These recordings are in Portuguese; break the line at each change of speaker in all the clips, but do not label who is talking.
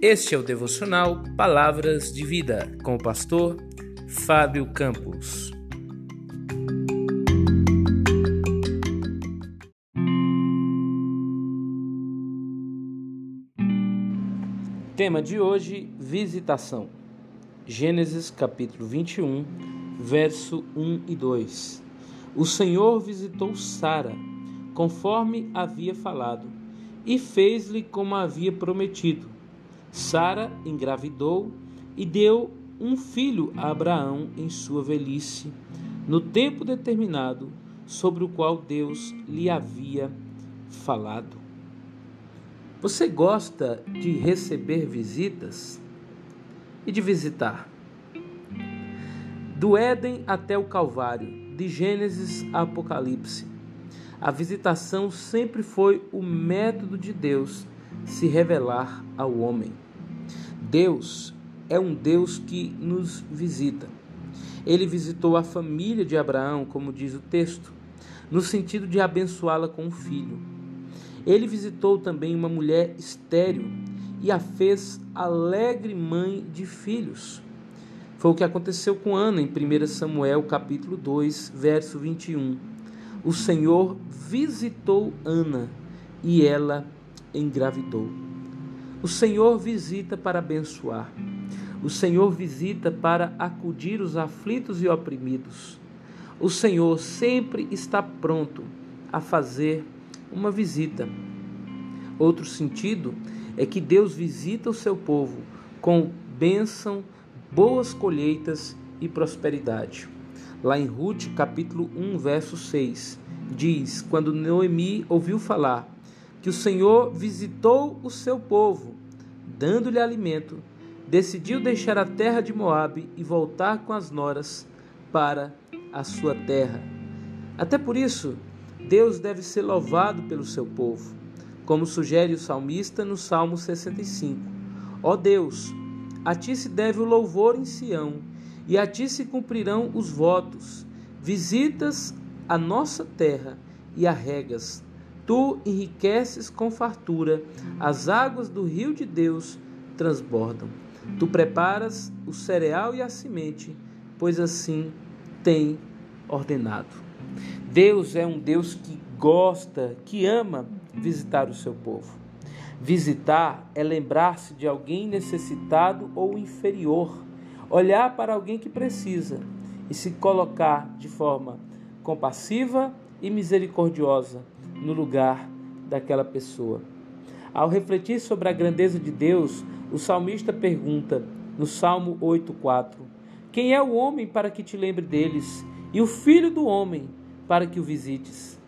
Este é o devocional Palavras de Vida com o pastor Fábio Campos. Tema de hoje: Visitação. Gênesis capítulo 21, verso 1 e 2. O Senhor visitou Sara, conforme havia falado, e fez-lhe como havia prometido Sara engravidou e deu um filho a Abraão em sua velhice, no tempo determinado sobre o qual Deus lhe havia falado. Você gosta de receber visitas e de visitar? Do Éden até o Calvário, de Gênesis a Apocalipse, a visitação sempre foi o método de Deus se revelar ao homem. Deus é um Deus que nos visita. Ele visitou a família de Abraão, como diz o texto, no sentido de abençoá-la com um filho. Ele visitou também uma mulher estéril e a fez alegre mãe de filhos. Foi o que aconteceu com Ana em 1 Samuel, capítulo 2, verso 21. O Senhor visitou Ana e ela engravidou. O Senhor visita para abençoar. O Senhor visita para acudir os aflitos e oprimidos. O Senhor sempre está pronto a fazer uma visita. Outro sentido é que Deus visita o seu povo com bênção, boas colheitas e prosperidade. Lá em Ruth, capítulo 1, verso 6, diz: Quando Noemi ouviu falar que o Senhor visitou o seu povo, dando-lhe alimento, decidiu deixar a terra de Moabe e voltar com as noras para a sua terra. Até por isso, Deus deve ser louvado pelo seu povo, como sugere o salmista no Salmo 65. Ó Deus, a ti se deve o louvor em Sião, e a ti se cumprirão os votos. Visitas a nossa terra e a regas Tu enriqueces com fartura, as águas do rio de Deus transbordam. Tu preparas o cereal e a semente, pois assim tem ordenado. Deus é um Deus que gosta, que ama visitar o seu povo. Visitar é lembrar-se de alguém necessitado ou inferior, olhar para alguém que precisa e se colocar de forma compassiva e misericordiosa no lugar daquela pessoa. Ao refletir sobre a grandeza de Deus, o salmista pergunta no Salmo 8:4: Quem é o homem para que te lembre deles, e o filho do homem para que o visites?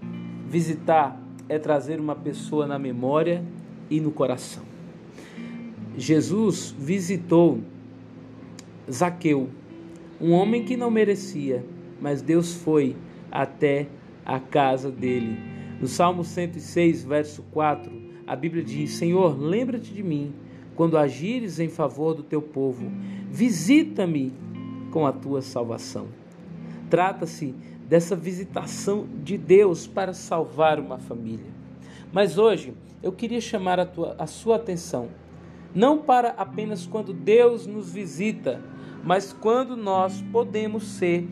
Visitar é trazer uma pessoa na memória e no coração. Jesus visitou Zaqueu, um homem que não merecia, mas Deus foi até a casa dele no Salmo 106, verso 4, a Bíblia diz: Senhor, lembra-te de mim quando agires em favor do teu povo. Visita-me com a tua salvação. Trata-se dessa visitação de Deus para salvar uma família. Mas hoje eu queria chamar a, tua, a sua atenção, não para apenas quando Deus nos visita, mas quando nós podemos ser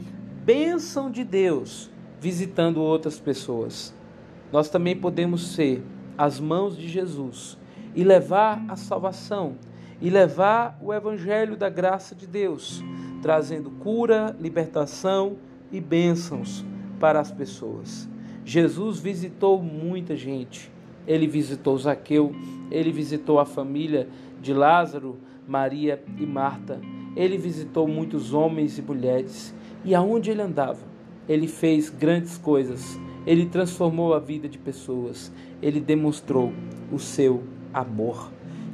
bênção de Deus visitando outras pessoas nós também podemos ser as mãos de Jesus e levar a salvação e levar o evangelho da graça de Deus, trazendo cura, libertação e bênçãos para as pessoas. Jesus visitou muita gente. Ele visitou Zaqueu, ele visitou a família de Lázaro, Maria e Marta. Ele visitou muitos homens e mulheres. E aonde ele andava, ele fez grandes coisas ele transformou a vida de pessoas, ele demonstrou o seu amor.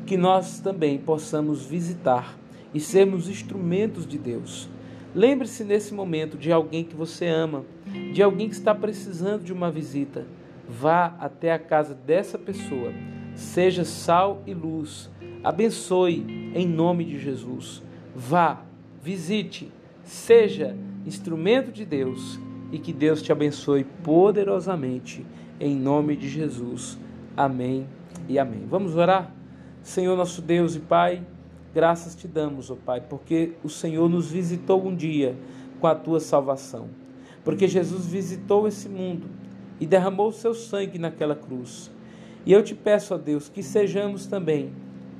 Que nós também possamos visitar e sermos instrumentos de Deus. Lembre-se nesse momento de alguém que você ama, de alguém que está precisando de uma visita. Vá até a casa dessa pessoa. Seja sal e luz. Abençoe em nome de Jesus. Vá, visite, seja instrumento de Deus e que Deus te abençoe poderosamente. Em nome de Jesus. Amém e amém. Vamos orar? Senhor nosso Deus e Pai, graças te damos, ó Pai, porque o Senhor nos visitou um dia com a tua salvação. Porque Jesus visitou esse mundo e derramou o seu sangue naquela cruz. E eu te peço, ó Deus, que sejamos também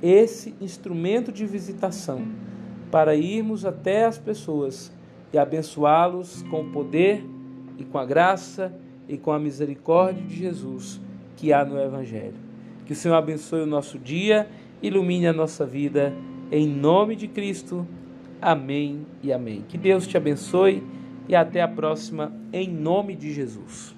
esse instrumento de visitação para irmos até as pessoas e abençoá-los com o poder e com a graça e com a misericórdia de Jesus que há no Evangelho. Que o Senhor abençoe o nosso dia, ilumine a nossa vida, em nome de Cristo. Amém e amém. Que Deus te abençoe e até a próxima, em nome de Jesus.